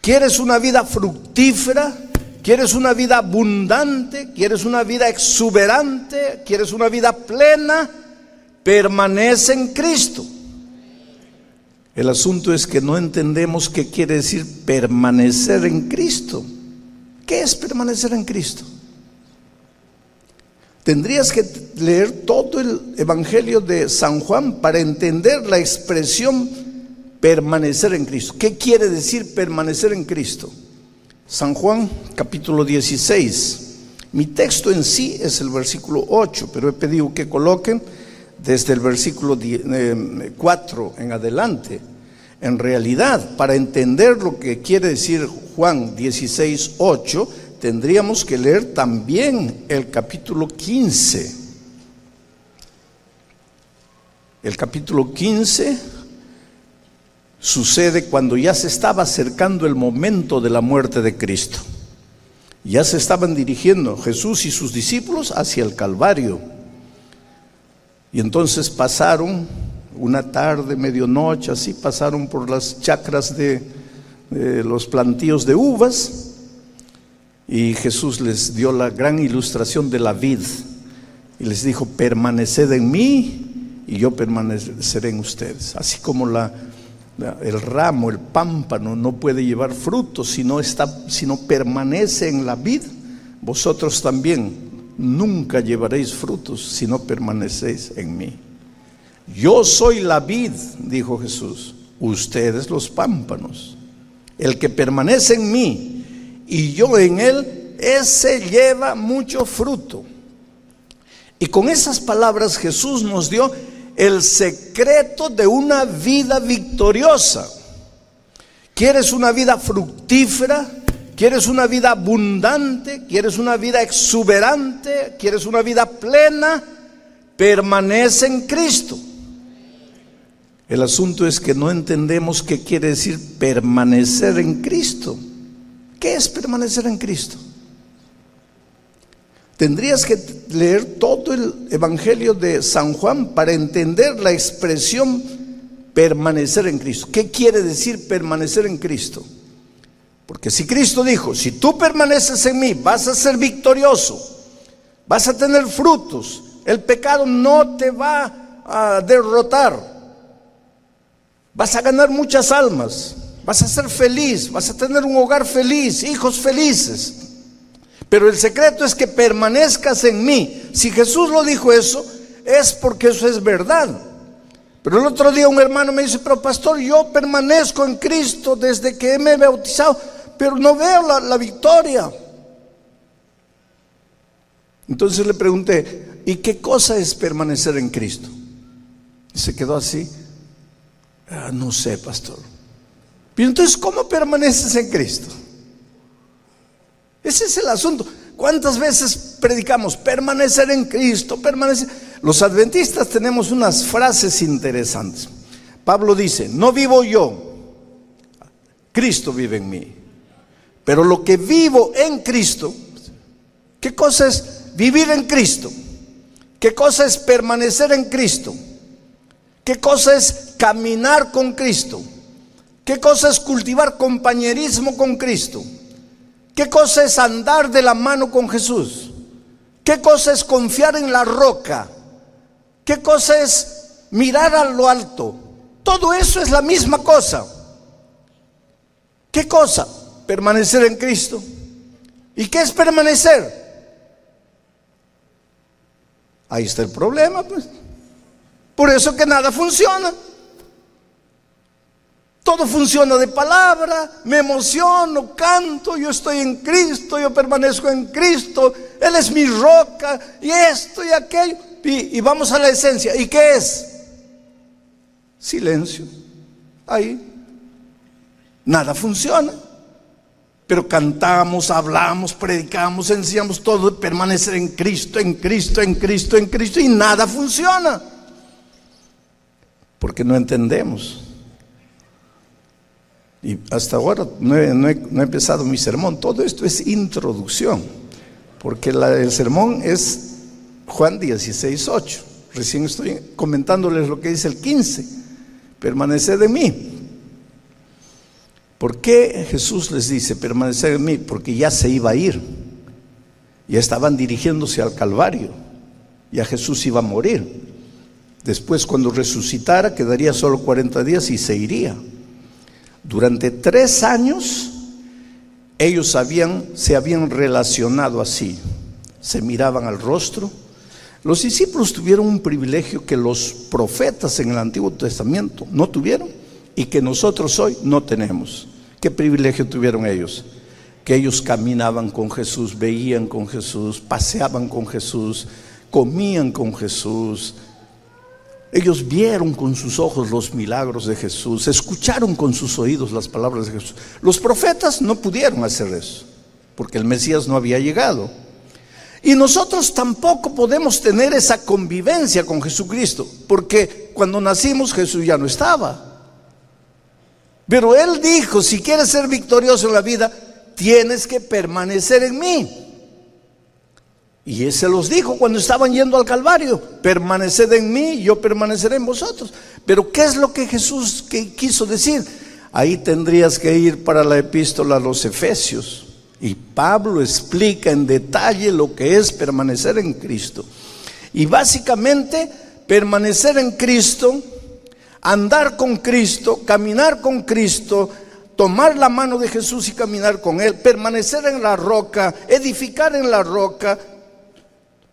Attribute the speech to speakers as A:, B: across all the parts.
A: ¿Quieres una vida fructífera? ¿Quieres una vida abundante? ¿Quieres una vida exuberante? ¿Quieres una vida plena? Permanece en Cristo. El asunto es que no entendemos qué quiere decir permanecer en Cristo. ¿Qué es permanecer en Cristo? Tendrías que leer todo el Evangelio de San Juan para entender la expresión permanecer en Cristo. ¿Qué quiere decir permanecer en Cristo? San Juan capítulo 16. Mi texto en sí es el versículo 8, pero he pedido que coloquen desde el versículo 4 en adelante. En realidad, para entender lo que quiere decir Juan 16, 8, tendríamos que leer también el capítulo 15. El capítulo 15 sucede cuando ya se estaba acercando el momento de la muerte de Cristo. Ya se estaban dirigiendo Jesús y sus discípulos hacia el Calvario. Y entonces pasaron una tarde, medianoche, así pasaron por las chacras de, los plantíos de uvas. Y Jesús les dio la gran ilustración de la vid. Y les dijo, permaneced en mí y yo permaneceré en ustedes. Así como la, el ramo, el pámpano no puede llevar frutos si no, está, si no permanece en la vid. Vosotros también nunca llevaréis frutos si no permanecéis en mí. Yo soy la vid, dijo Jesús, ustedes los pámpanos. El que permanece en mí y yo en él, ese lleva mucho fruto. Y con esas palabras Jesús nos dio el secreto de una vida victoriosa. ¿Quieres una vida fructífera? ¿Quieres una vida abundante? ¿Quieres una vida exuberante? ¿Quieres una vida plena? Permanece en Cristo. El asunto es que no entendemos qué quiere decir permanecer en Cristo. ¿Qué es permanecer en Cristo? Tendrías que leer todo el Evangelio de San Juan para entender la expresión permanecer en Cristo. ¿Qué quiere decir permanecer en Cristo? Porque si Cristo dijo, si tú permaneces en mí, vas a ser victorioso, vas a tener frutos, el pecado no te va a derrotar, vas a ganar muchas almas, vas a ser feliz, vas a tener un hogar feliz, hijos felices. Pero el secreto es que permanezcas en mí. Si Jesús lo dijo eso, es porque eso es verdad. Pero el otro día un hermano me dice, pero pastor, yo permanezco en Cristo desde que me he bautizado, pero no veo la, victoria. Entonces le pregunté, ¿y qué cosa es permanecer en Cristo? Y se quedó así. Ah, no sé, pastor. Pero entonces, ¿cómo permaneces en Cristo? Ese es el asunto. ¿Cuántas veces predicamos permanecer en Cristo, permanecer? Los adventistas tenemos unas frases interesantes. Pablo dice, no vivo yo, Cristo vive en mí. Pero lo que vivo en Cristo, ¿qué cosa es vivir en Cristo? ¿Qué cosa es permanecer en Cristo? ¿Qué cosa es caminar con Cristo? ¿Qué cosa es cultivar compañerismo con Cristo? ¿Qué cosa es andar de la mano con Jesús? ¿Qué cosa es confiar en la roca? ¿Qué cosa es mirar a lo alto? Todo eso es la misma cosa. ¿Qué cosa? Permanecer en Cristo. ¿Y qué es permanecer? Ahí está el problema, pues. Por eso que nada funciona. Todo funciona de palabra, me emociono, canto, yo estoy en Cristo, yo permanezco en Cristo, Él es mi roca, y esto y aquello. Y, vamos a la esencia. ¿Y qué es? Silencio. Ahí. Nada funciona. Pero cantamos, hablamos, predicamos, enseñamos todo permanecer en Cristo, en Cristo, en Cristo, en Cristo y nada funciona. Porque no entendemos. Y hasta ahora no he, empezado mi sermón. Todo esto es introducción. Porque el sermón es Juan 16, 8. Recién estoy comentándoles lo que dice el 15. Permaneced de mí. ¿Por qué Jesús les dice permanecer en mí? Porque ya se iba a ir. Ya estaban dirigiéndose al Calvario. Ya Jesús iba a morir. Después, cuando resucitara, quedaría solo 40 días y se iría. Durante tres años, ellos se habían relacionado así. Se miraban al rostro. Los discípulos tuvieron un privilegio que los profetas en el Antiguo Testamento no tuvieron y que nosotros hoy no tenemos. ¿Qué privilegio tuvieron ellos? Que ellos caminaban con Jesús, veían con Jesús, paseaban con Jesús, comían con Jesús. Ellos vieron con sus ojos los milagros de Jesús, escucharon con sus oídos las palabras de Jesús. Los profetas no pudieron hacer eso, porque el Mesías no había llegado. Y nosotros tampoco podemos tener esa convivencia con Jesucristo, porque cuando nacimos Jesús ya no estaba. Pero Él dijo, si quieres ser victorioso en la vida, tienes que permanecer en mí. Y Él se los dijo cuando estaban yendo al Calvario, permaneced en mí, yo permaneceré en vosotros. Pero ¿qué es lo que Jesús quiso decir? Ahí tendrías que ir para la epístola a los Efesios. Y Pablo explica en detalle lo que es permanecer en Cristo. Y básicamente, permanecer en Cristo andar con Cristo, caminar con Cristo, tomar la mano de Jesús y caminar con Él, permanecer en la roca, edificar en la roca.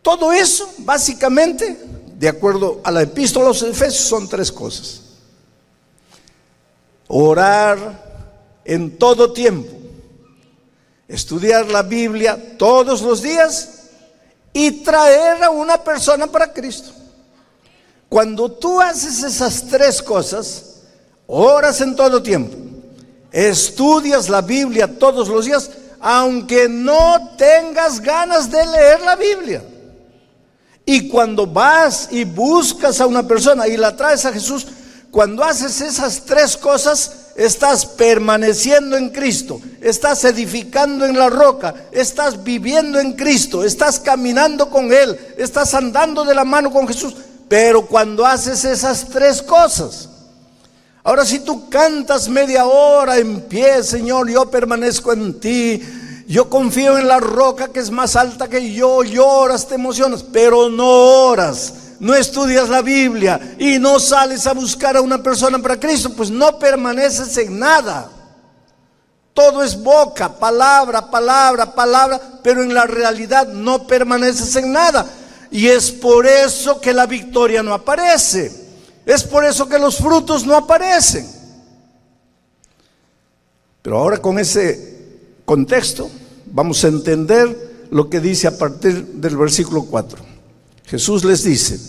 A: Todo eso, básicamente, de acuerdo a la epístola de los Efesios, son tres cosas. Orar en todo tiempo, estudiar la Biblia todos los días y traer a una persona para Cristo. Cuando tú haces esas tres cosas, oras en todo tiempo, estudias la Biblia todos los días, aunque no tengas ganas de leer la Biblia. Y cuando vas y buscas a una persona y la traes a Jesús, cuando haces esas tres cosas, estás permaneciendo en Cristo, estás edificando en la roca, estás viviendo en Cristo, estás caminando con Él, estás andando de la mano con Jesús. Pero cuando haces esas tres cosas, ahora si tú cantas media hora en pie, Señor, yo permanezco en ti, yo confío en la roca que es más alta que yo, lloras, te emocionas, pero no oras, no estudias la Biblia y no sales a buscar a una persona para Cristo, pues no permaneces en nada. Todo es boca, palabra, palabra, palabra, pero en la realidad no permaneces en nada. Y es por eso que la victoria no aparece. Es por eso que los frutos no aparecen. Pero ahora con ese contexto vamos a entender lo que dice a partir del versículo 4. Jesús les dice,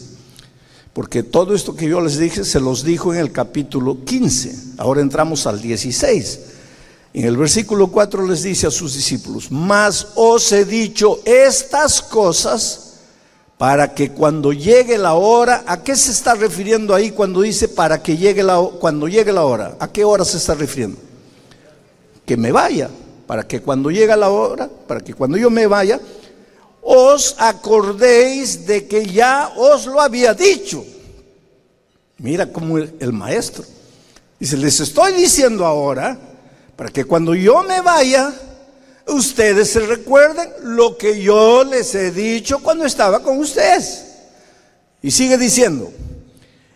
A: porque todo esto que yo les dije se los dijo en el capítulo 15. Ahora entramos al 16. En el versículo 4 les dice a sus discípulos, mas os he dicho estas cosas para que cuando llegue la hora, ¿a qué se está refiriendo ahí cuando dice para que llegue la cuando llegue la hora? ¿A qué hora se está refiriendo? Que me vaya, para que cuando llegue la hora, para que cuando yo me vaya, os acordéis de que ya os lo había dicho. Mira cómo el maestro dice, les estoy diciendo ahora, para que cuando yo me vaya, ustedes se recuerden lo que yo les he dicho cuando estaba con ustedes. Y sigue diciendo,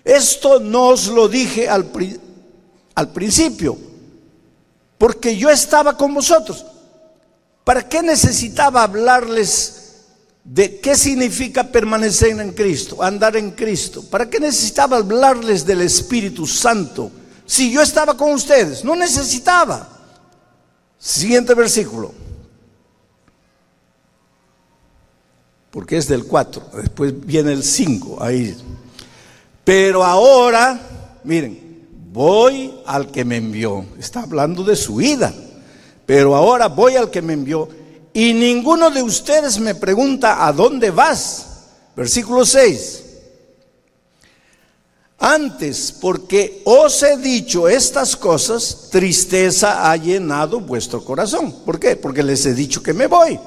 A: esto no os lo dije al, al principio, porque yo estaba con vosotros. ¿Para qué necesitaba hablarles de qué significa permanecer en Cristo, andar en Cristo? ¿Para qué necesitaba hablarles del Espíritu Santo? Si yo estaba con ustedes, no necesitaba. Siguiente versículo. Porque es del 4, después viene el 5, ahí. Pero ahora, miren, voy al que me envió. Está hablando de su ida. pero ahora voy al que me envió y ninguno de ustedes me pregunta a dónde vas. Versículo 6. Antes, porque os he dicho estas cosas, tristeza ha llenado vuestro corazón. ¿Por qué? Porque les he dicho que me voy.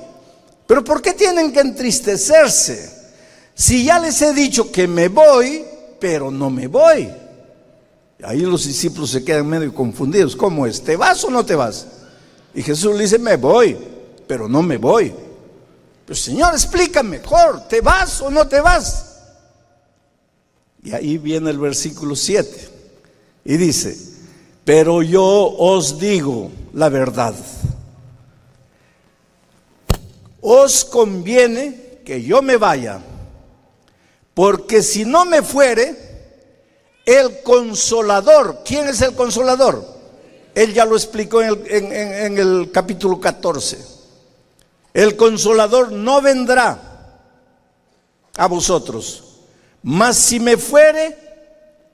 A: Pero ¿por qué tienen que entristecerse? Si ya les he dicho que me voy, pero no me voy. Ahí los discípulos se quedan medio confundidos. ¿Cómo es? ¿Te vas o no te vas? Y Jesús le dice, me voy, pero no me voy. Pero Señor, explícame mejor, ¿te vas o no te vas? Y ahí viene el versículo 7. Y dice, pero yo os digo la verdad. Os conviene que yo me vaya, porque si no me fuere, el consolador, ¿quién es el consolador? Él ya lo explicó en el, en el capítulo 14. El consolador no vendrá a vosotros, mas si me fuere,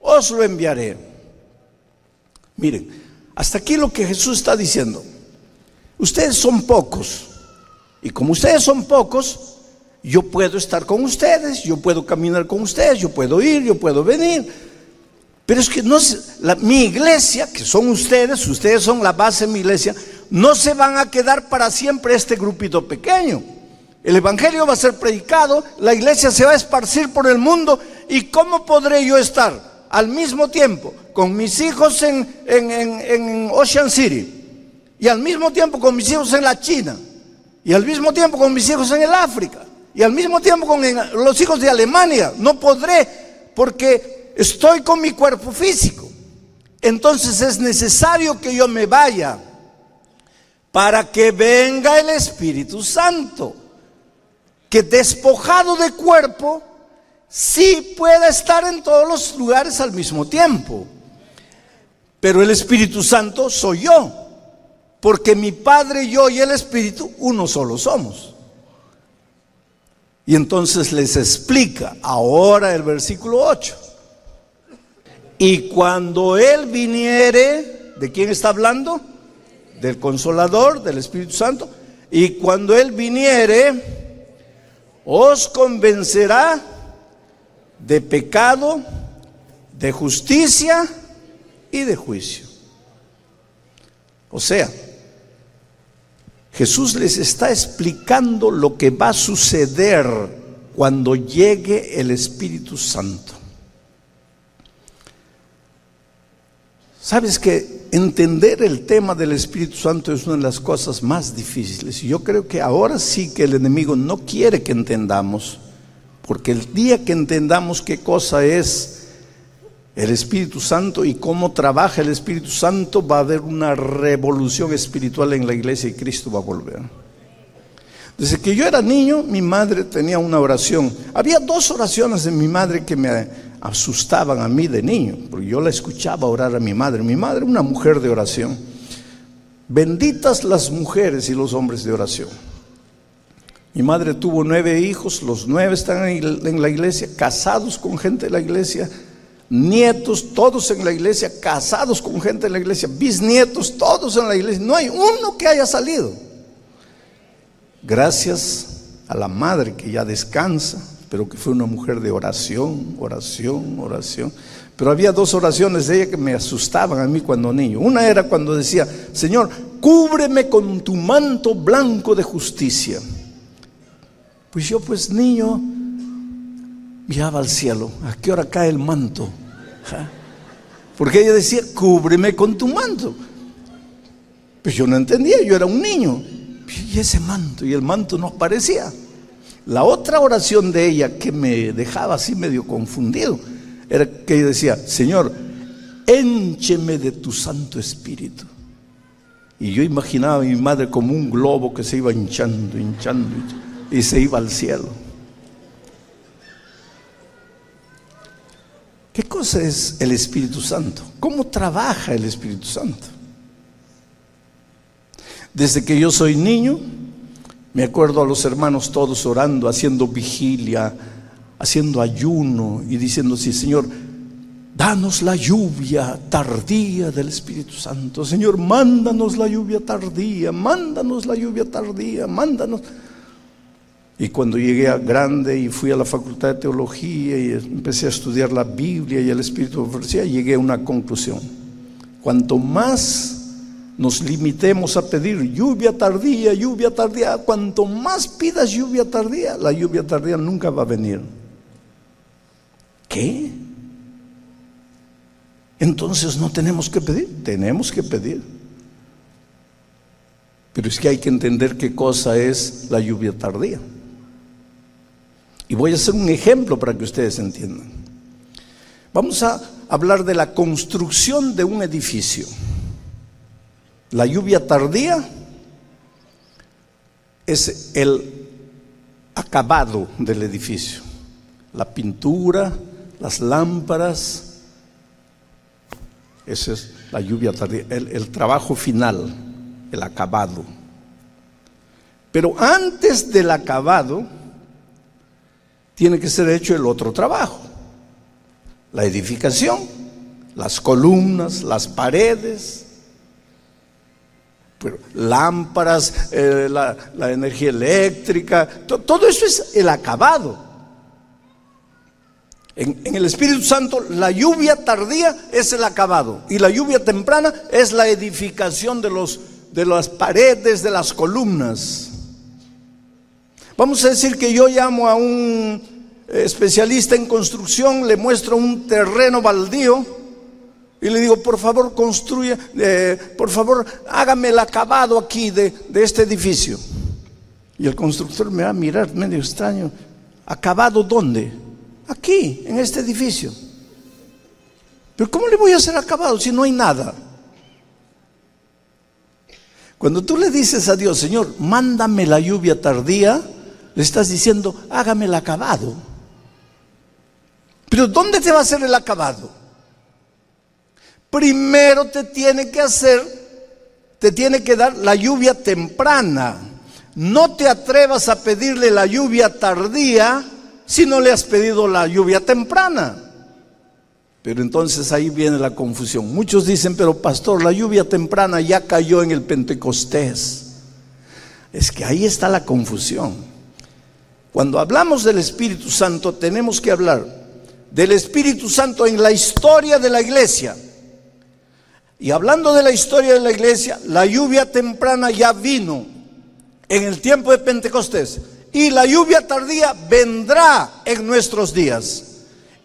A: os lo enviaré. Miren, hasta aquí lo que Jesús está diciendo. Ustedes son pocos. Y como ustedes son pocos, yo puedo estar con ustedes, yo puedo caminar con ustedes, yo puedo ir, yo puedo venir. Pero es que no la, mi iglesia, que son ustedes, ustedes son la base de mi iglesia, no se van a quedar para siempre este grupito pequeño. El Evangelio va a ser predicado, la iglesia se va a esparcir por el mundo y ¿cómo podré yo estar al mismo tiempo con mis hijos en, en, Ocean City y al mismo tiempo con mis hijos en la China y al mismo tiempo con mis hijos en el África y al mismo tiempo con los hijos de Alemania? No podré porque estoy con mi cuerpo físico. Entonces es necesario que yo me vaya para que venga el Espíritu Santo que despojado de cuerpo, sí pueda estar en todos los lugares al mismo tiempo. Pero el Espíritu Santo soy yo, porque mi Padre, yo y el Espíritu, uno solo somos. Y entonces les explica ahora el versículo 8. Y cuando Él viniere, ¿de quién está hablando? Del consolador, del Espíritu Santo. Y cuando Él viniere, os convencerá de pecado, de justicia y de juicio. O sea, Jesús les está explicando lo que va a suceder cuando llegue el Espíritu Santo. Sabes que entender el tema del Espíritu Santo es una de las cosas más difíciles. Y yo creo que ahora sí que el enemigo no quiere que entendamos, porque el día que entendamos qué cosa es el Espíritu Santo y cómo trabaja el Espíritu Santo, va a haber una revolución espiritual en la iglesia y Cristo va a volver. Desde que yo era niño, mi madre tenía una oración. Había dos oraciones de mi madre que me asustaban a mí de niño, porque yo la escuchaba orar a mi madre. Mi madre, una mujer de oración. Benditas las mujeres y los hombres de oración. Mi madre tuvo nueve hijos, los nueve están en la iglesia, casados con gente de la iglesia, nietos, todos en la iglesia, casados con gente de la iglesia, bisnietos, todos en la iglesia. No hay uno que haya salido. Gracias a la madre que ya descansa, pero que fue una mujer de oración, oración, oración. Pero había dos oraciones de ella que me asustaban a mí cuando niño. Una era cuando decía, Señor, cúbreme con tu manto blanco de justicia. Pues yo pues niño miraba al cielo, ¿a qué hora cae el manto? Porque ella decía, cúbreme con tu manto. Pues yo no entendía, yo era un niño. Y ese manto, y el manto no aparecía. La otra oración de ella que me dejaba así medio confundido era que ella decía, Señor, éncheme de tu Santo Espíritu. Y yo imaginaba a mi madre como un globo que se iba hinchando, hinchando, y se iba al cielo. ¿Qué cosa es el Espíritu Santo? ¿Cómo trabaja el Espíritu Santo? Desde que yo soy niño, me acuerdo a los hermanos todos orando, haciendo vigilia, haciendo ayuno y diciendo, sí, Señor, Danos la lluvia tardía del Espíritu Santo. Señor, mándanos la lluvia tardía, mándanos la lluvia tardía, mándanos. Y cuando llegué a grande y fui a la facultad de teología y empecé a estudiar la Biblia y el Espíritu de profecía, llegué a una conclusión. Cuanto más nos limitemos a pedir lluvia tardía, lluvia tardía, cuanto más pidas lluvia tardía, la lluvia tardía nunca va a venir. ¿Qué? Entonces no tenemos que pedir, tenemos que pedir. Pero es que hay que entender qué cosa es la lluvia tardía. Y voy a hacer un ejemplo para que ustedes entiendan. Vamos a hablar de la construcción de un edificio. La lluvia tardía es el acabado del edificio. La pintura, las lámparas, esa es la lluvia tardía, el, trabajo final, el acabado. Pero antes del acabado, tiene que ser hecho el otro trabajo, la edificación, las columnas, las paredes, lámparas, eh, la, la, energía eléctrica, todo eso es el acabado. En, el Espíritu Santo la lluvia tardía es el acabado y la lluvia temprana es la edificación de, los, de las paredes, de las columnas. Vamos a decir que yo llamo a un especialista en construcción, le muestro un terreno baldío y le digo, por favor, construya, eh, por favor, hágame el acabado aquí de, de este edificio. Y el constructor me va a mirar medio extraño. ¿Acabado dónde? Aquí, en este edificio. Pero ¿cómo le voy a hacer acabado si no hay nada? Cuando tú le dices a Dios, Señor, mándame la lluvia tardía, le estás diciendo, hágame el acabado. Pero ¿dónde te va a hacer el acabado? Primero te tiene que hacer, te tiene que dar la lluvia temprana. No te atrevas a pedirle la lluvia tardía si no le has pedido la lluvia temprana? Pero entonces ahí viene la confusión. Muchos dicen, pero pastor, la lluvia temprana ya cayó en el Pentecostés. Es que ahí está la confusión. Cuando hablamos del Espíritu Santo, tenemos que hablar del Espíritu Santo en la historia de la iglesia. Y hablando de la historia de la iglesia, la lluvia temprana ya vino en el tiempo de Pentecostés y la lluvia tardía vendrá en nuestros días.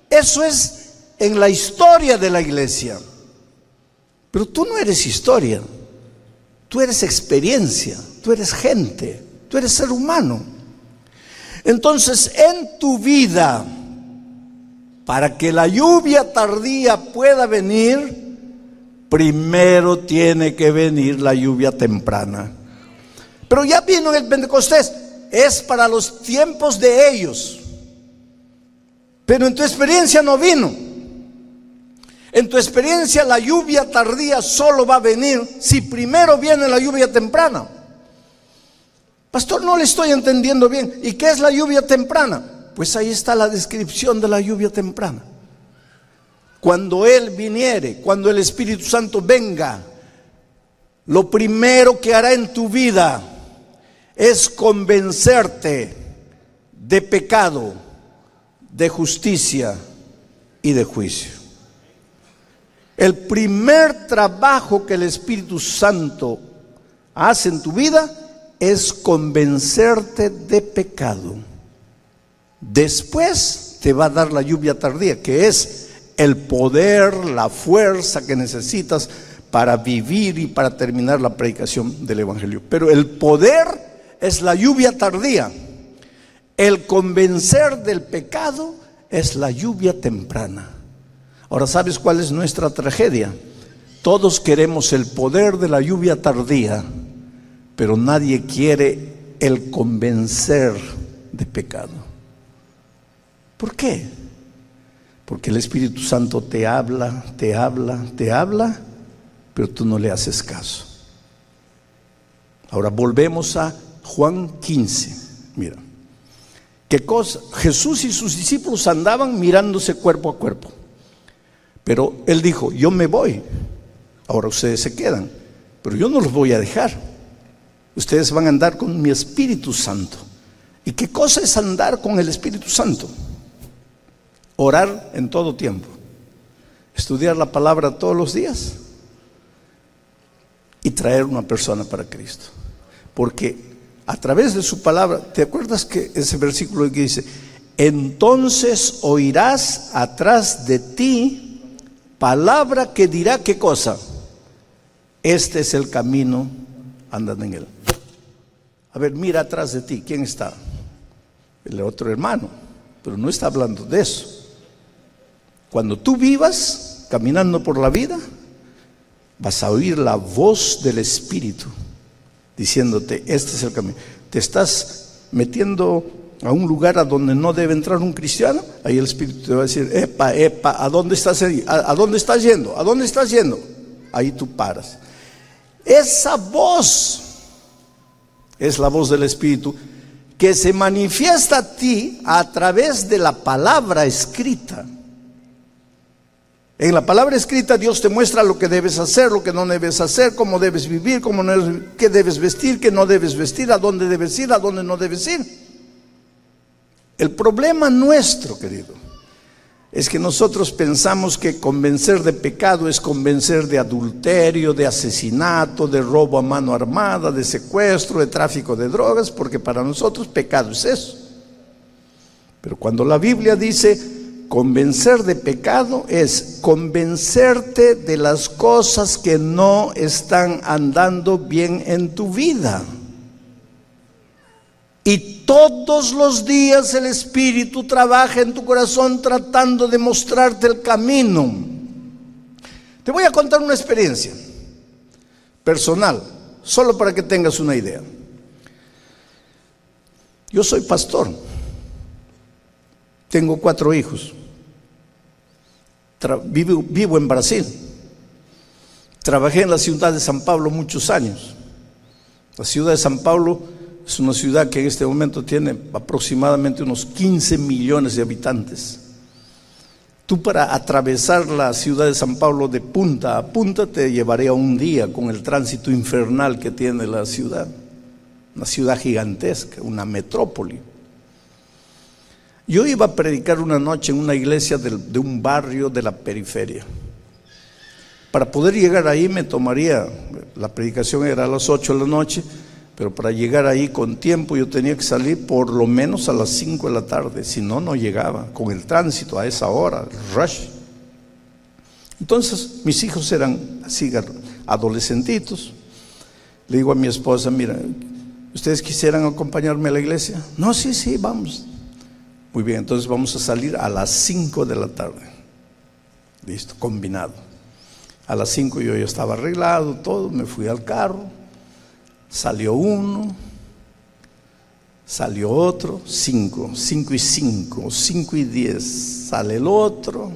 A: Eso es en la historia de la iglesia. Pero tú no eres historia, tú eres experiencia, tú eres gente, tú eres ser humano. Entonces, en tu vida, para que la lluvia tardía pueda venir, primero tiene que venir la lluvia temprana. Pero ya vino el Pentecostés, es para los tiempos de ellos. Pero en tu experiencia no vino. En tu experiencia la lluvia tardía solo va a venir si primero viene la lluvia temprana. Pastor, no le estoy entendiendo bien. ¿Y qué es la lluvia temprana? Pues ahí está la descripción de la lluvia temprana. Cuando Él viniere, cuando el Espíritu Santo venga, lo primero que hará en tu vida es convencerte de pecado, de justicia y de juicio. El primer trabajo que el Espíritu Santo hace en tu vida es convencerte de pecado. Después te va a dar la lluvia tardía, que es el poder, la fuerza que necesitas para vivir y para terminar la predicación del Evangelio. Pero el poder es la lluvia tardía. El convencer del pecado es la lluvia temprana. Ahora, ¿sabes cuál es nuestra tragedia? Todos queremos el poder de la lluvia tardía, pero nadie quiere el convencer de pecado. ¿Por qué? Porque el Espíritu Santo te habla, te habla, te habla, pero tú no le haces caso. Ahora volvemos a Juan 15, mira. ¿Qué cosa? Jesús y sus discípulos andaban mirándose cuerpo a cuerpo. Pero él dijo, yo me voy, ahora ustedes se quedan, pero yo no los voy a dejar. Ustedes van a andar con mi Espíritu Santo. ¿Y qué cosa es andar con el Espíritu Santo? Orar en todo tiempo, estudiar la palabra todos los días y traer una persona para Cristo. Porque a través de su palabra, ¿te acuerdas que ese versículo que dice, entonces oirás atrás de ti palabra que dirá qué cosa? Este es el camino, andan en él. A ver, mira atrás de ti, ¿quién está? El otro hermano, pero no está hablando de eso. Cuando tú vivas caminando por la vida, vas a oír la voz del Espíritu diciéndote, este es el camino. Te estás metiendo a un lugar a donde no debe entrar un cristiano, ahí el Espíritu te va a decir, epa, epa, ¿a dónde estás, a, dónde estás yendo? ¿A dónde estás yendo? Ahí tú paras. Esa voz es la voz del Espíritu que se manifiesta a ti a través de la palabra escrita. En la palabra escrita Dios te muestra lo que debes hacer, lo que no debes hacer, cómo debes vivir, cómo no, qué debes vestir, qué no debes vestir, a dónde debes ir, a dónde no debes ir. El problema nuestro, querido, es que nosotros pensamos que convencer de pecado es convencer de adulterio, de asesinato, de robo a mano armada, de secuestro, de tráfico de drogas, porque para nosotros pecado es eso. Pero cuando la Biblia dice Convencer de pecado es convencerte de las cosas que no están andando bien en tu vida. Y todos los días el Espíritu trabaja en tu corazón tratando de mostrarte el camino. Te voy a contar una experiencia personal, solo para que tengas una idea. Yo soy pastor. Tengo cuatro hijos. vivo, vivo en Brasil. Trabajé en la ciudad de San Pablo muchos años. La ciudad de San Pablo es una ciudad que en este momento tiene aproximadamente unos 15 millones de habitantes. Tú para atravesar la ciudad de San Pablo de punta a punta te llevaría un día con el tránsito infernal que tiene la ciudad. Una ciudad gigantesca, una metrópoli. Yo iba a predicar una noche en una iglesia de, un barrio de la periferia. Para poder llegar ahí me tomaría, la predicación era a las 8 de la noche, pero para llegar ahí con tiempo yo tenía que salir por lo menos a las 5 de la tarde, si no, no llegaba con el tránsito a esa hora, rush. Entonces mis hijos eran adolescentitos. Le digo a mi esposa, mira, ¿ustedes quisieran acompañarme a la iglesia? No, sí, sí, vamos. Muy bien, entonces vamos a salir a las 5 de la tarde. Listo, combinado. A las 5 yo ya estaba arreglado, todo, me fui al carro, salió uno, salió otro, 5, 5 y 5, 5 y 10, sale el otro,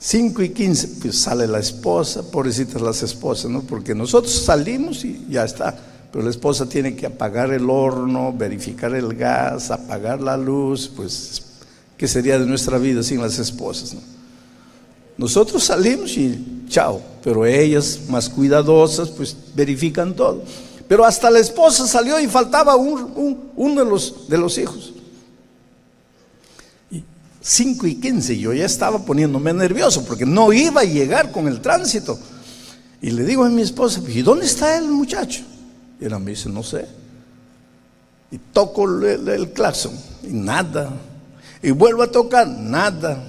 A: 5 y 15, pues sale la esposa, pobrecitas las esposas, ¿no? Porque nosotros salimos y ya está pero la esposa tiene que apagar el horno, verificar el gas, apagar la luz, pues, ¿qué sería de nuestra vida sin las esposas? Nosotros salimos y chao, pero ellas, más cuidadosas, pues verifican todo. Pero hasta la esposa salió y faltaba uno de los, de los hijos. Y 5 y 15, yo ya estaba poniéndome nervioso porque no iba a llegar con el tránsito. Y le digo a mi esposa, ¿y dónde está el muchacho? Y él me dice, no sé. Y toco el, claxon y nada. Y vuelvo a tocar, nada.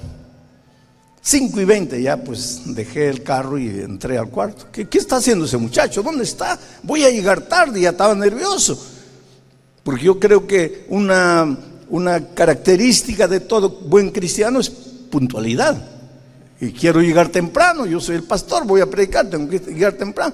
A: 5 y 20 ya pues dejé el carro y entré al cuarto. ¿Qué, ¿Qué, está haciendo ese muchacho? ¿Dónde está? Voy a llegar tarde, ya estaba nervioso. Porque yo creo que una, una característica de todo buen cristiano es puntualidad. Y quiero llegar temprano, yo soy el pastor, voy a predicar, tengo que llegar temprano.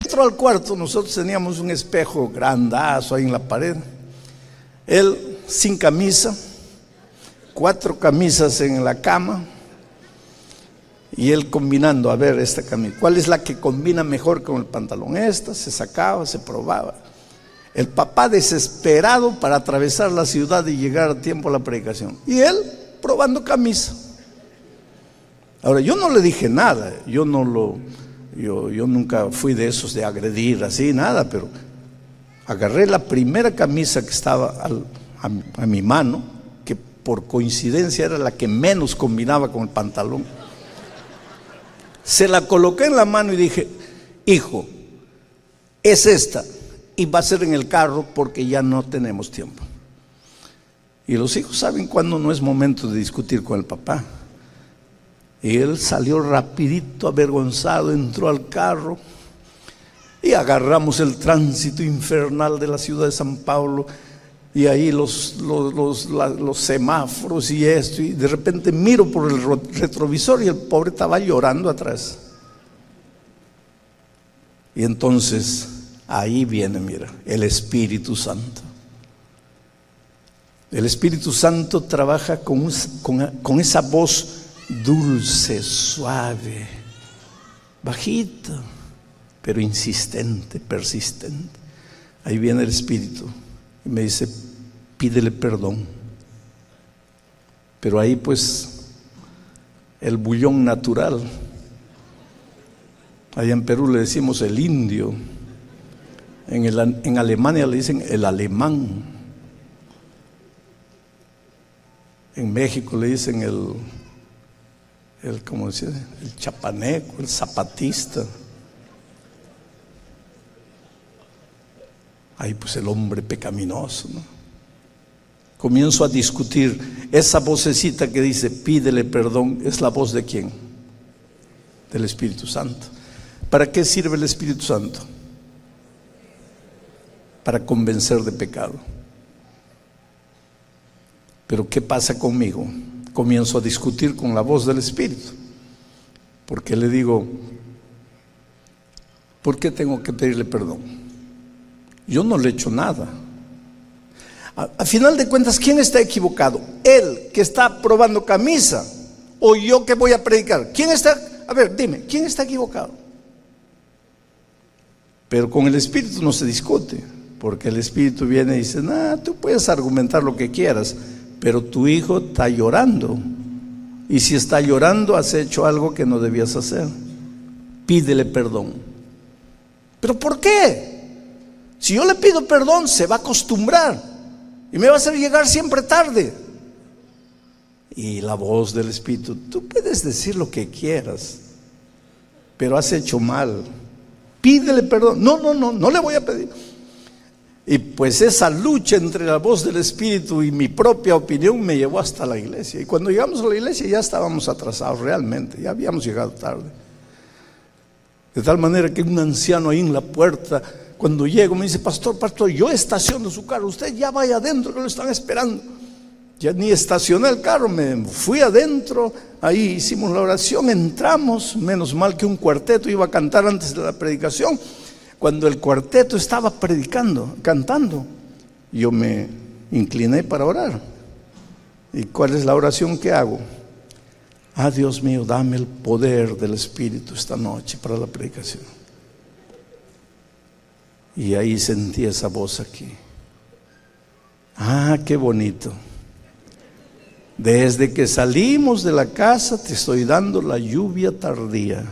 A: Entró al cuarto, nosotros teníamos un espejo grandazo ahí en la pared. Él sin camisa, cuatro camisas en la cama y él combinando, a ver, esta camisa, ¿cuál es la que combina mejor con el pantalón? Esta, se sacaba, se probaba. El papá desesperado para atravesar la ciudad y llegar a tiempo a la predicación. Y él probando camisa. Ahora, yo no le dije nada, yo no lo yo, nunca fui de esos de agredir así, nada, pero agarré la primera camisa que estaba a, mi mano, que por coincidencia era la que menos combinaba con el pantalón. Se la coloqué en la mano y dije, hijo, es esta y va a ser en el carro porque ya no tenemos tiempo. Y los hijos saben cuándo no es momento de discutir con el papá. Y él salió rapidito, avergonzado, entró al carro y agarramos el tránsito infernal de la ciudad de San Paulo y ahí los, los, semáforos y esto, y de repente miro por el retrovisor y el pobre estaba llorando atrás. Y entonces ahí viene, mira, el Espíritu Santo. El Espíritu Santo trabaja con, con esa voz dulce, suave, bajito, pero insistente, persistente. Ahí viene el Espíritu y me dice, pídele perdón. Pero ahí pues el bullón natural, allá en Perú le decimos el indio, en, en Alemania le dicen el alemán, en México le dicen el el, el chapaneco, el zapatista. Ahí pues el hombre pecaminoso, ¿no? Comienzo a discutir. Esa vocecita que dice, pídele perdón, ¿es la voz de quién? Del Espíritu Santo. ¿Para qué sirve el Espíritu Santo? Para convencer de pecado. Pero ¿qué pasa conmigo? Comienzo a discutir con la voz del Espíritu. Porque le digo, ¿por qué tengo que pedirle perdón? Yo no le he hecho nada. A, final de cuentas, ¿quién está equivocado? Él que está probando camisa o yo que voy a predicar. ¿Quién está? A ver, dime, ¿quién está equivocado? Pero con el Espíritu no se discute, porque el Espíritu viene y dice, nah, tú puedes argumentar lo que quieras, pero tu hijo está llorando. Y si está llorando, has hecho algo que no debías hacer. Pídele perdón. ¿Pero por qué? Si yo le pido perdón, se va a acostumbrar y me va a hacer llegar siempre tarde. Y la voz del Espíritu, tú puedes decir lo que quieras, pero has hecho mal. Pídele perdón. No, no, no, no le voy a pedir. Y pues esa lucha entre la voz del Espíritu y mi propia opinión me llevó hasta la iglesia. Y cuando llegamos a la iglesia ya estábamos atrasados realmente, ya habíamos llegado tarde. De tal manera que un anciano ahí en la puerta, cuando llego, me dice, pastor, pastor, yo estaciono su carro, usted ya vaya adentro que lo están esperando. Ya ni estacioné el carro, me fui adentro, ahí hicimos la oración, entramos, menos mal que un cuarteto iba a cantar antes de la predicación cuando el cuarteto estaba predicando, cantando, yo me incliné para orar. ¿Y cuál es la oración que hago? Ah, Dios mío, dame el poder del Espíritu esta noche para la predicación. Y ahí sentí esa voz aquí. Ah, qué bonito. Desde que salimos de la casa te estoy dando la lluvia tardía.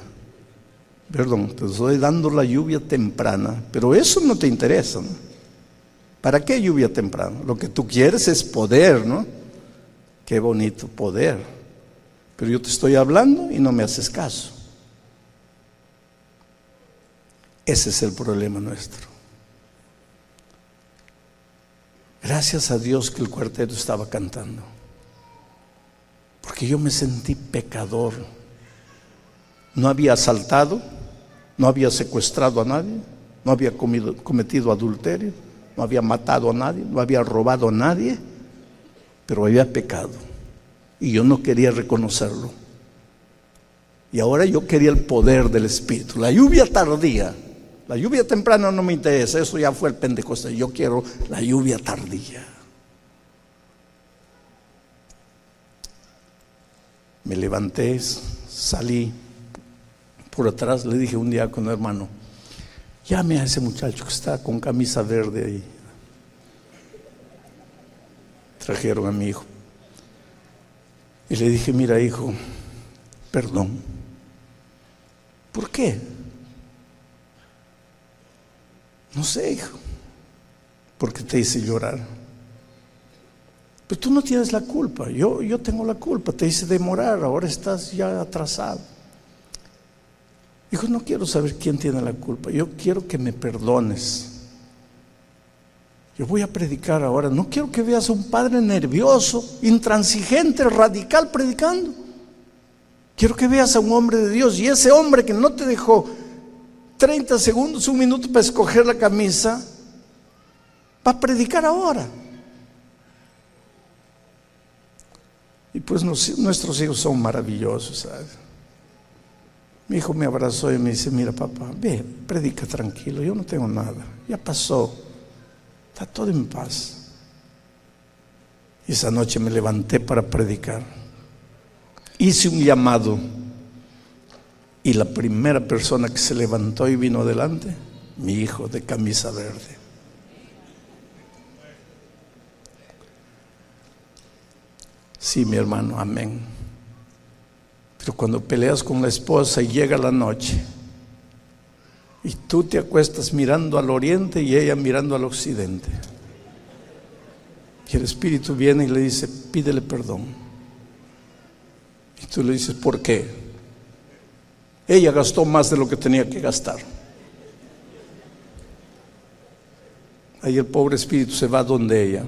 A: Perdón, te estoy dando la lluvia temprana, pero eso no te interesa. ¿Para qué lluvia temprana? Lo que tú quieres es poder, ¿no? Qué bonito poder. Pero yo te estoy hablando y no me haces caso. Ese es el problema nuestro. Gracias a Dios que el cuarteto estaba cantando. Porque yo me sentí pecador. No había asaltado, no había secuestrado a nadie, no había cometido adulterio, no había matado a nadie, no había robado a nadie, pero había pecado. Y yo no quería reconocerlo. Y ahora yo quería el poder del Espíritu. La lluvia tardía la lluvia temprana no me interesa, eso ya fue el Pentecostés. Yo quiero la lluvia tardía. Me levanté, salí por atrás, le dije un día con hermano, llame a ese muchacho que está con camisa verde ahí. Trajeron a mi hijo. Y le dije, mira hijo, perdón. ¿Por qué? No sé, hijo, porque te hice llorar. Pero tú no tienes la culpa, yo, yo tengo la culpa, te hice demorar, ahora estás ya atrasado. Hijo, no quiero saber quién tiene la culpa, yo quiero que me perdones. Yo voy a predicar ahora, no quiero que veas a un padre nervioso, intransigente, radical predicando. Quiero que veas a un hombre de Dios y ese hombre que no te dejó 30 segundos, un minuto para escoger la camisa, para predicar ahora. Y pues nuestros hijos son maravillosos, ¿sabes? Mi hijo me abrazó y me dice, mira papá, ve, predica tranquilo, yo no tengo nada, ya pasó, está todo en paz. Esa noche me levanté para predicar. Hice un llamado y la primera persona que se levantó y vino adelante, mi hijo de camisa verde. Sí, mi hermano, amén. Pero cuando peleas con la esposa y llega la noche, y tú te acuestas mirando al oriente y ella mirando al occidente, y el Espíritu viene y le dice, pídele perdón. Y tú le dices, ¿por qué? Ella gastó más de lo que tenía que gastar. Ahí el pobre espíritu se va donde ella.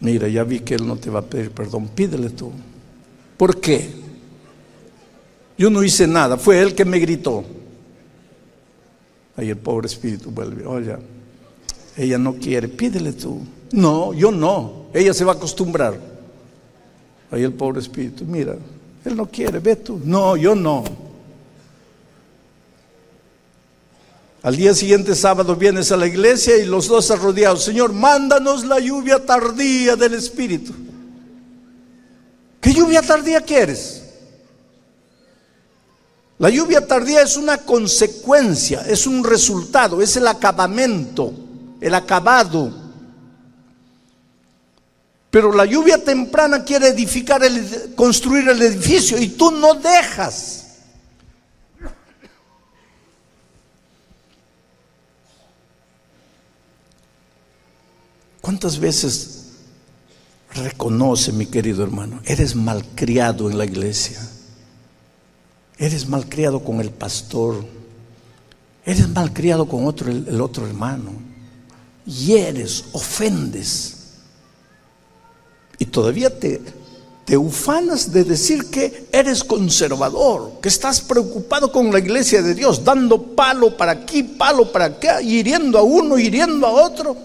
A: Mira, ya vi que él no te va a pedir perdón, pídele tú. ¿Por qué? Yo no hice nada, fue él que me gritó. Ahí el pobre espíritu vuelve, oye, ella no quiere, pídele tú. No, yo no, ella se va a acostumbrar. Ahí el pobre espíritu, mira, él no quiere, ve tú. No, yo no. Al día siguiente sábado vienes a la iglesia y los dos arrodeados, Señor, mándanos la lluvia tardía del Espíritu. ¿Qué lluvia tardía quieres? La lluvia tardía es una consecuencia, es un resultado, es el acabamento, el acabado pero la lluvia temprana quiere edificar, el, construir el edificio y tú no dejas. ¿Cuántas veces reconoce, mi querido hermano, eres malcriado en la iglesia? Eres malcriado con el pastor. Eres malcriado con otro, el otro hermano. Hieres, ofendes y todavía te, te ufanas de decir que eres conservador, que estás preocupado con la iglesia de Dios, dando palo para aquí, palo para acá, hiriendo a uno, hiriendo a otro.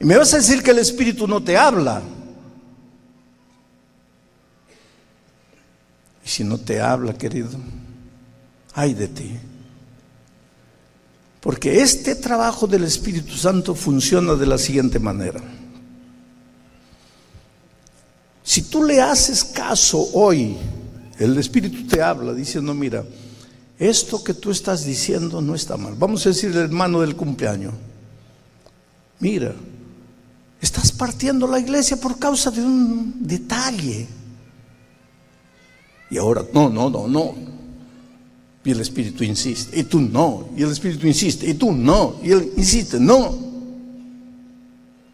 A: Y me vas a decir que el Espíritu no te habla. Y si no te habla, querido, ay de ti. Porque este trabajo del Espíritu Santo funciona de la siguiente manera. Si tú le haces caso hoy, el Espíritu te habla diciendo, mira, esto que tú estás diciendo no está mal. Vamos a decirle hermano del cumpleaños, mira, estás partiendo la iglesia por causa de un detalle. Y ahora, no, no, no, no. Y el Espíritu insiste, y tú no. Y el Espíritu insiste, y tú no. Y él insiste, no.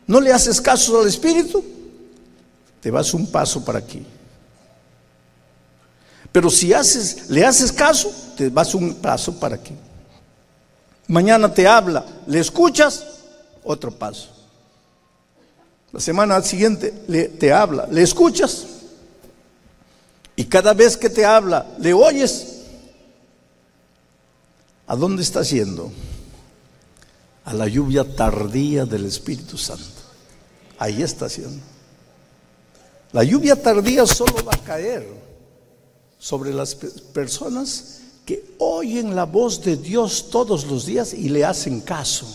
A: ¿No le haces caso al Espíritu? te vas un paso para aquí. Pero si haces, le haces caso, te vas un paso para aquí. Mañana te habla, le escuchas, otro paso. La semana siguiente le, te habla, le escuchas. Y cada vez que te habla, le oyes. ¿A dónde estás yendo? A la lluvia tardía del Espíritu Santo. Ahí estás yendo. La lluvia tardía solo va a caer sobre las personas que oyen la voz de Dios todos los días y le hacen caso.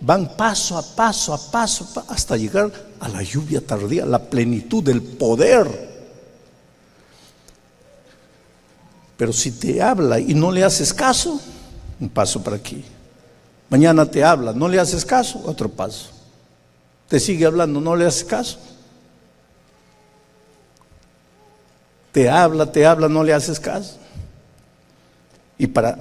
A: Van paso a paso, a paso, hasta llegar a la lluvia tardía, la plenitud del poder. Pero si te habla y no le haces caso, un paso para aquí. Mañana te habla, no le haces caso, otro paso. Te sigue hablando, no le haces caso. Te habla, te habla, no le haces caso. Y para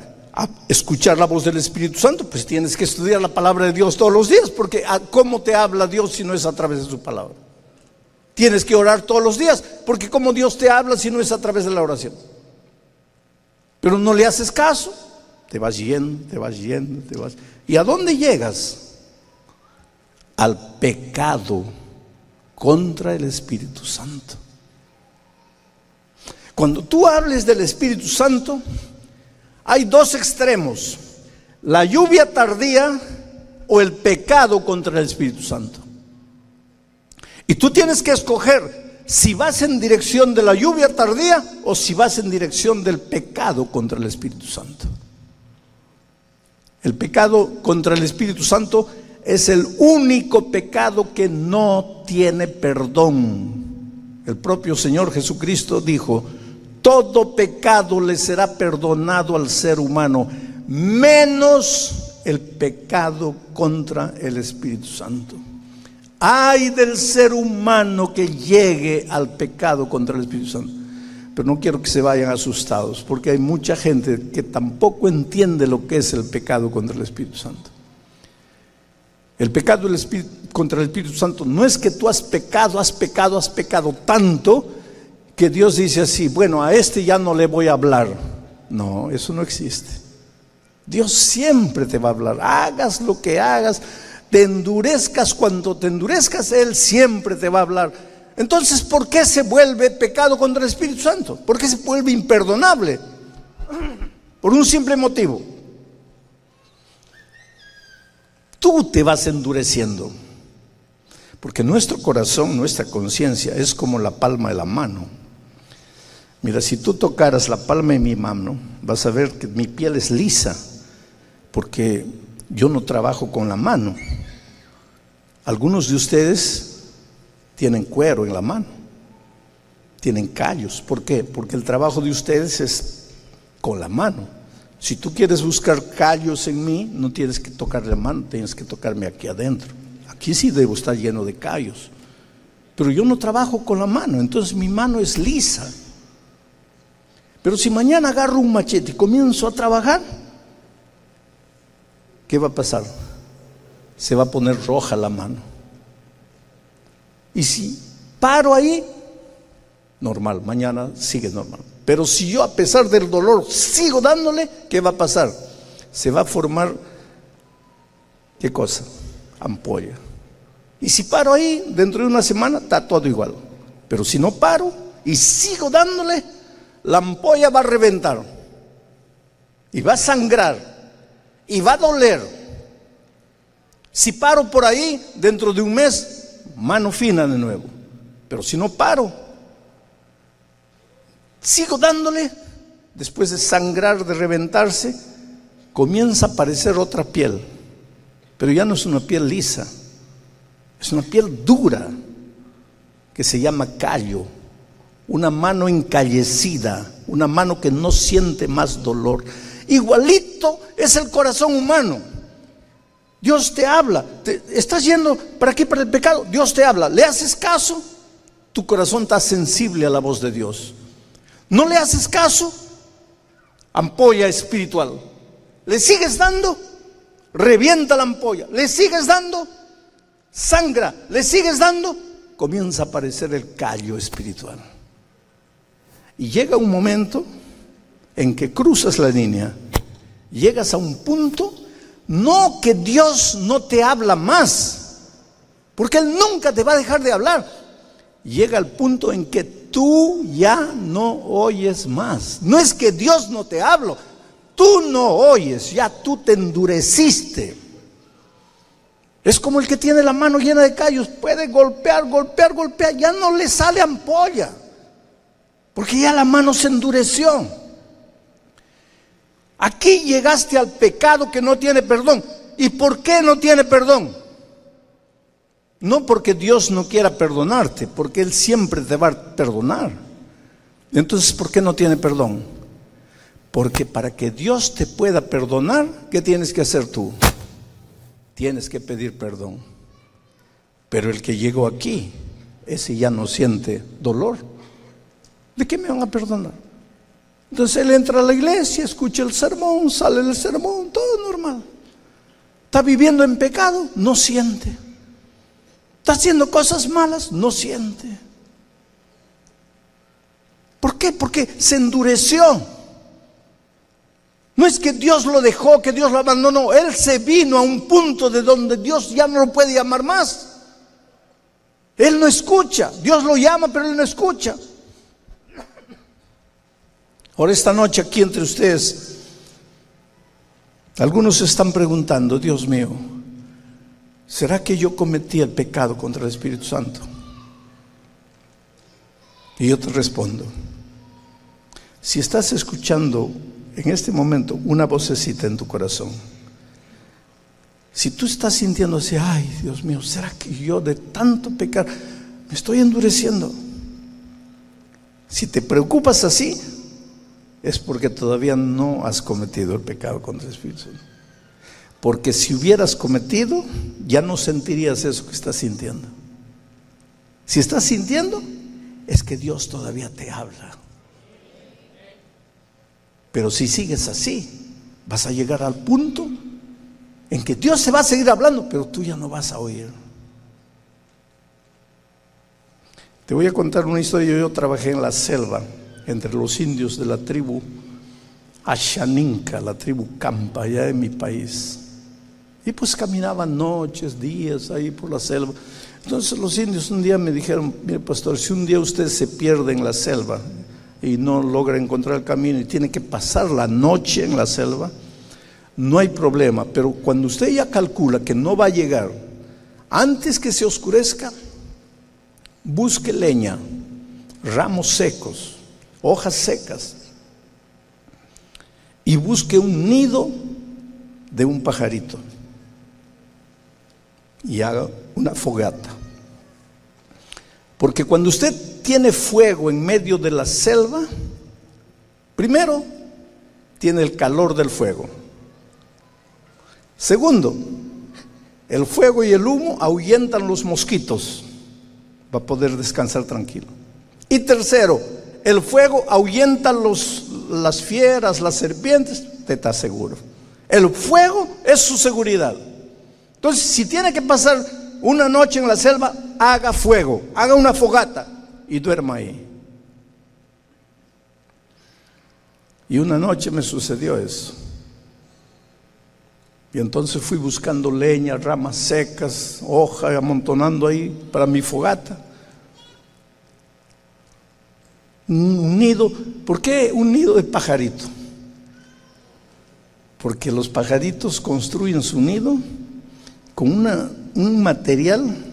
A: escuchar la voz del Espíritu Santo, pues tienes que estudiar la palabra de Dios todos los días, porque ¿cómo te habla Dios si no es a través de su palabra? Tienes que orar todos los días, porque ¿cómo Dios te habla si no es a través de la oración? Pero no le haces caso, te vas yendo, te vas yendo, te vas. ¿Y a dónde llegas? Al pecado contra el Espíritu Santo. Cuando tú hables del Espíritu Santo, hay dos extremos, la lluvia tardía o el pecado contra el Espíritu Santo. Y tú tienes que escoger si vas en dirección de la lluvia tardía o si vas en dirección del pecado contra el Espíritu Santo. El pecado contra el Espíritu Santo es el único pecado que no tiene perdón. El propio Señor Jesucristo dijo, todo pecado le será perdonado al ser humano, menos el pecado contra el Espíritu Santo. Ay del ser humano que llegue al pecado contra el Espíritu Santo. Pero no quiero que se vayan asustados, porque hay mucha gente que tampoco entiende lo que es el pecado contra el Espíritu Santo. El pecado contra el Espíritu Santo no es que tú has pecado, has pecado, has pecado tanto que Dios dice así, bueno, a este ya no le voy a hablar. No, eso no existe. Dios siempre te va a hablar, hagas lo que hagas, te endurezcas cuando te endurezcas, Él siempre te va a hablar. Entonces, ¿por qué se vuelve pecado contra el Espíritu Santo? ¿Por qué se vuelve imperdonable? Por un simple motivo. Tú te vas endureciendo. Porque nuestro corazón, nuestra conciencia es como la palma de la mano. Mira, si tú tocaras la palma de mi mano, vas a ver que mi piel es lisa, porque yo no trabajo con la mano. Algunos de ustedes tienen cuero en la mano, tienen callos. ¿Por qué? Porque el trabajo de ustedes es con la mano. Si tú quieres buscar callos en mí, no tienes que tocar la mano, tienes que tocarme aquí adentro. Aquí sí debo estar lleno de callos. Pero yo no trabajo con la mano, entonces mi mano es lisa. Pero si mañana agarro un machete y comienzo a trabajar, ¿qué va a pasar? Se va a poner roja la mano. Y si paro ahí, normal, mañana sigue normal. Pero si yo a pesar del dolor sigo dándole, ¿qué va a pasar? Se va a formar, ¿qué cosa? Ampolla. Y si paro ahí, dentro de una semana, está todo igual. Pero si no paro y sigo dándole, la ampolla va a reventar y va a sangrar y va a doler. Si paro por ahí, dentro de un mes, mano fina de nuevo. Pero si no paro, sigo dándole, después de sangrar, de reventarse, comienza a aparecer otra piel. Pero ya no es una piel lisa, es una piel dura que se llama callo una mano encallecida, una mano que no siente más dolor. Igualito es el corazón humano. Dios te habla, estás yendo para aquí, para el pecado, Dios te habla, le haces caso, tu corazón está sensible a la voz de Dios. No le haces caso, ampolla espiritual. Le sigues dando, revienta la ampolla. Le sigues dando, sangra. Le sigues dando, comienza a aparecer el callo espiritual. Y llega un momento en que cruzas la línea, llegas a un punto, no que Dios no te habla más, porque Él nunca te va a dejar de hablar. Llega al punto en que tú ya no oyes más. No es que Dios no te habla, tú no oyes, ya tú te endureciste. Es como el que tiene la mano llena de callos, puede golpear, golpear, golpear, ya no le sale ampolla, porque ya la mano se endureció. Aquí llegaste al pecado que no tiene perdón. ¿Y por qué no tiene perdón? No porque Dios no quiera perdonarte, porque Él siempre te va a perdonar. Entonces, ¿por qué no tiene perdón? Porque para que Dios te pueda perdonar, ¿qué tienes que hacer tú? Tienes que pedir perdón. Pero el que llegó aquí, ese ya no siente dolor. ¿De qué me van a perdonar? Entonces él entra a la iglesia, escucha el sermón, sale del sermón, todo normal. Está viviendo en pecado, no siente. Está haciendo cosas malas, no siente. ¿Por qué? Porque se endureció. No es que Dios lo dejó, que Dios lo abandonó. Él se vino a un punto de donde Dios ya no lo puede llamar más. Él no escucha. Dios lo llama, pero él no escucha. Ahora esta noche aquí entre ustedes, algunos se están preguntando, Dios mío, ¿será que yo cometí el pecado contra el Espíritu Santo? Y yo te respondo, si estás escuchando en este momento una vocecita en tu corazón, si tú estás sintiendo así, ay Dios mío, ¿será que yo de tanto pecar me estoy endureciendo? Si te preocupas así, es porque todavía no has cometido el pecado contra el Espíritu. Porque si hubieras cometido, ya no sentirías eso que estás sintiendo. Si estás sintiendo, es que Dios todavía te habla. Pero si sigues así, vas a llegar al punto en que Dios se va a seguir hablando, pero tú ya no vas a oír. Te voy a contar una historia. Yo trabajé en la selva entre los indios de la tribu Ashaninka, la tribu Campa, allá en mi país. Y pues caminaban noches, días ahí por la selva. Entonces los indios un día me dijeron, mire pastor, si un día usted se pierde en la selva y no logra encontrar el camino y tiene que pasar la noche en la selva, no hay problema, pero cuando usted ya calcula que no va a llegar, antes que se oscurezca, busque leña, ramos secos, hojas secas, y busque un nido de un pajarito y haga una fogata. Porque cuando usted tiene fuego en medio de la selva, primero, tiene el calor del fuego. Segundo, el fuego y el humo ahuyentan los mosquitos para poder descansar tranquilo. Y tercero, el fuego ahuyenta los, las fieras, las serpientes, te está seguro. El fuego es su seguridad. Entonces, si tiene que pasar una noche en la selva, haga fuego, haga una fogata y duerma ahí. Y una noche me sucedió eso. Y entonces fui buscando leña, ramas secas, hojas, amontonando ahí para mi fogata. Un nido, ¿por qué un nido de pajarito? Porque los pajaritos construyen su nido con un material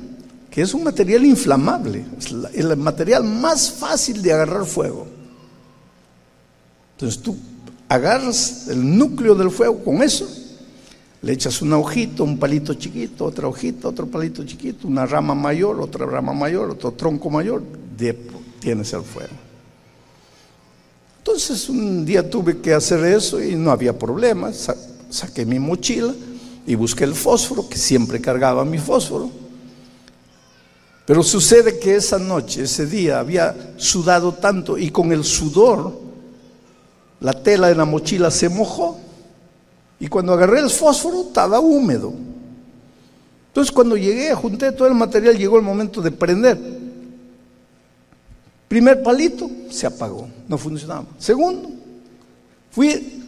A: que es un material inflamable, es el material más fácil de agarrar fuego. Entonces tú agarras el núcleo del fuego con eso, le echas una hojita, un palito chiquito, otra hojita, otro palito chiquito, una rama mayor, otra rama mayor, otro tronco mayor, tienes el fuego. Entonces un día tuve que hacer eso y no había problema. saqué mi mochila y busqué el fósforo, que siempre cargaba mi fósforo. Pero sucede que esa noche, ese día, había sudado tanto y con el sudor la tela de la mochila se mojó. Y cuando agarré el fósforo estaba húmedo. Entonces cuando llegué, junté todo el material, llegó el momento de prender. Primer palito, se apagó, no funcionaba. Segundo, fui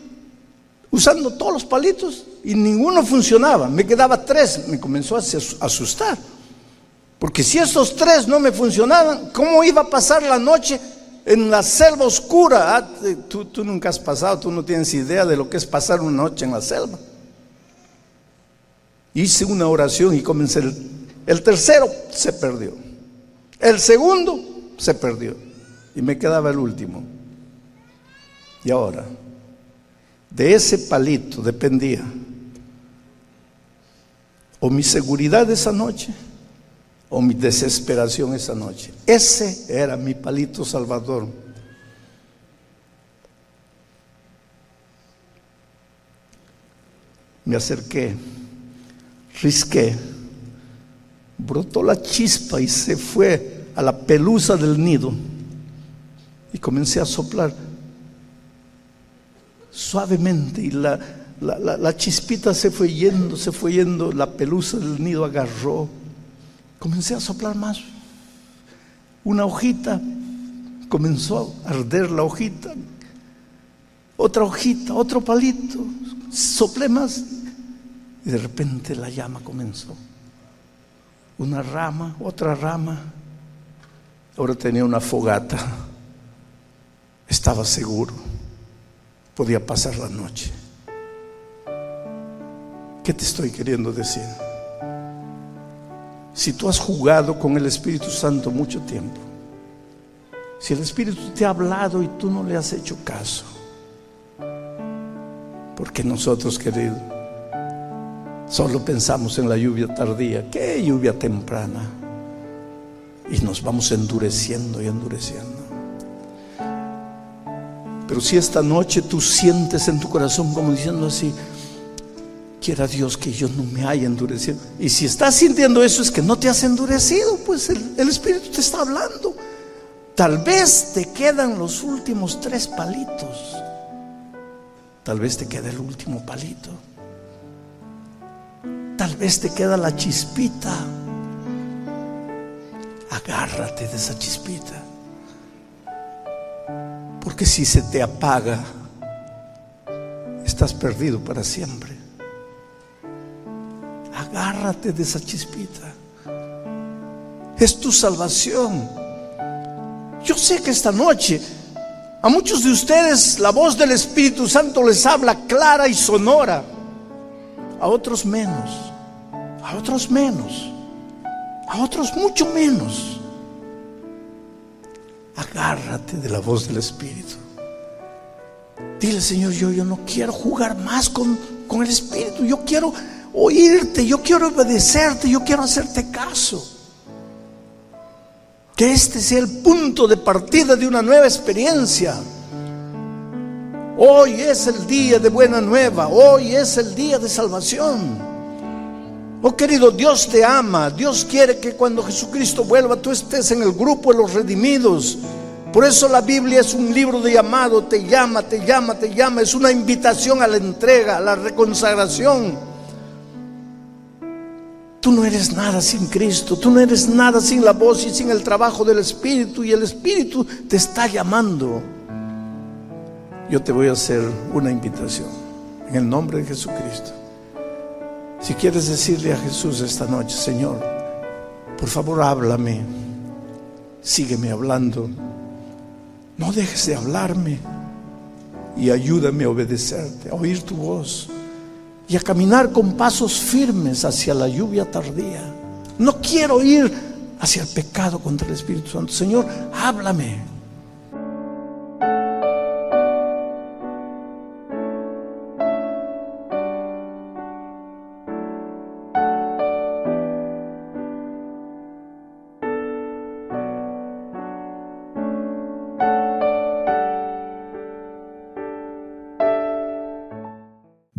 A: usando todos los palitos y ninguno funcionaba. Me quedaba tres, me comenzó a asustar. Porque si estos tres no me funcionaban, ¿cómo iba a pasar la noche en la selva oscura? Ah, tú, tú, nunca has pasado, tú no tienes idea de lo que es pasar una noche en la selva. Hice una oración y comencé. El, el tercero se perdió. El segundo se perdió. Y me quedaba el último. Y ahora, de ese palito dependía o mi seguridad esa noche o mi desesperación esa noche. Ese era mi palito salvador. Me acerqué, risqué, brotó la chispa y se fue a la pelusa del nido y comencé a soplar suavemente y la, la, chispita se fue yendo, se fue yendo, la pelusa del nido agarró. Comencé a soplar más. Una hojita, comenzó a arder la hojita. Otra hojita, otro palito. Soplé más. Y de repente la llama comenzó. Una rama, otra rama. Ahora tenía una fogata. Estaba seguro. Podía pasar la noche. ¿Qué te estoy queriendo decir? Si tú has jugado con el Espíritu Santo mucho tiempo, si el Espíritu te ha hablado y tú no le has hecho caso, porque nosotros, querido, solo pensamos en la lluvia tardía, ¿qué lluvia temprana? Y nos vamos endureciendo y endureciendo. Pero si esta noche tú sientes en tu corazón como diciendo así, quiera Dios que yo no me haya endurecido. Y si estás sintiendo eso es que no te has endurecido, pues el, Espíritu te está hablando. Tal vez te quedan los últimos tres palitos. Tal vez te queda el último palito. Tal vez te queda la chispita. Agárrate de esa chispita. Porque si se te apaga, estás perdido para siempre agárrate de esa chispita. Es tu salvación. Yo sé que esta noche a muchos de ustedes la voz del Espíritu Santo les habla clara y sonora. A otros menos. A otros menos. A otros mucho menos. Agárrate de la voz del Espíritu. Dile, Señor, yo, yo no quiero jugar más con, con el Espíritu. Yo quiero oírte, yo quiero obedecerte, yo quiero hacerte caso. Que este sea el punto de partida de una nueva experiencia. Hoy es el día de buena nueva, hoy es el día de salvación. Oh querido, Dios te ama, Dios quiere que cuando Jesucristo vuelva tú estés en el grupo de los redimidos. Por eso la Biblia es un libro de llamado, te llama, te llama, te llama, es una invitación a la entrega, a la reconsagración. Tú no eres nada sin Cristo, tú no eres nada sin la voz y sin el trabajo del Espíritu y el Espíritu te está llamando. Yo te voy a hacer una invitación en el nombre de Jesucristo. Si quieres decirle a Jesús esta noche, Señor, por favor háblame, sígueme hablando, no dejes de hablarme y ayúdame a obedecerte, a oír tu voz y a caminar con pasos firmes hacia la lluvia tardía. No quiero ir hacia el pecado contra el Espíritu Santo. Señor, háblame.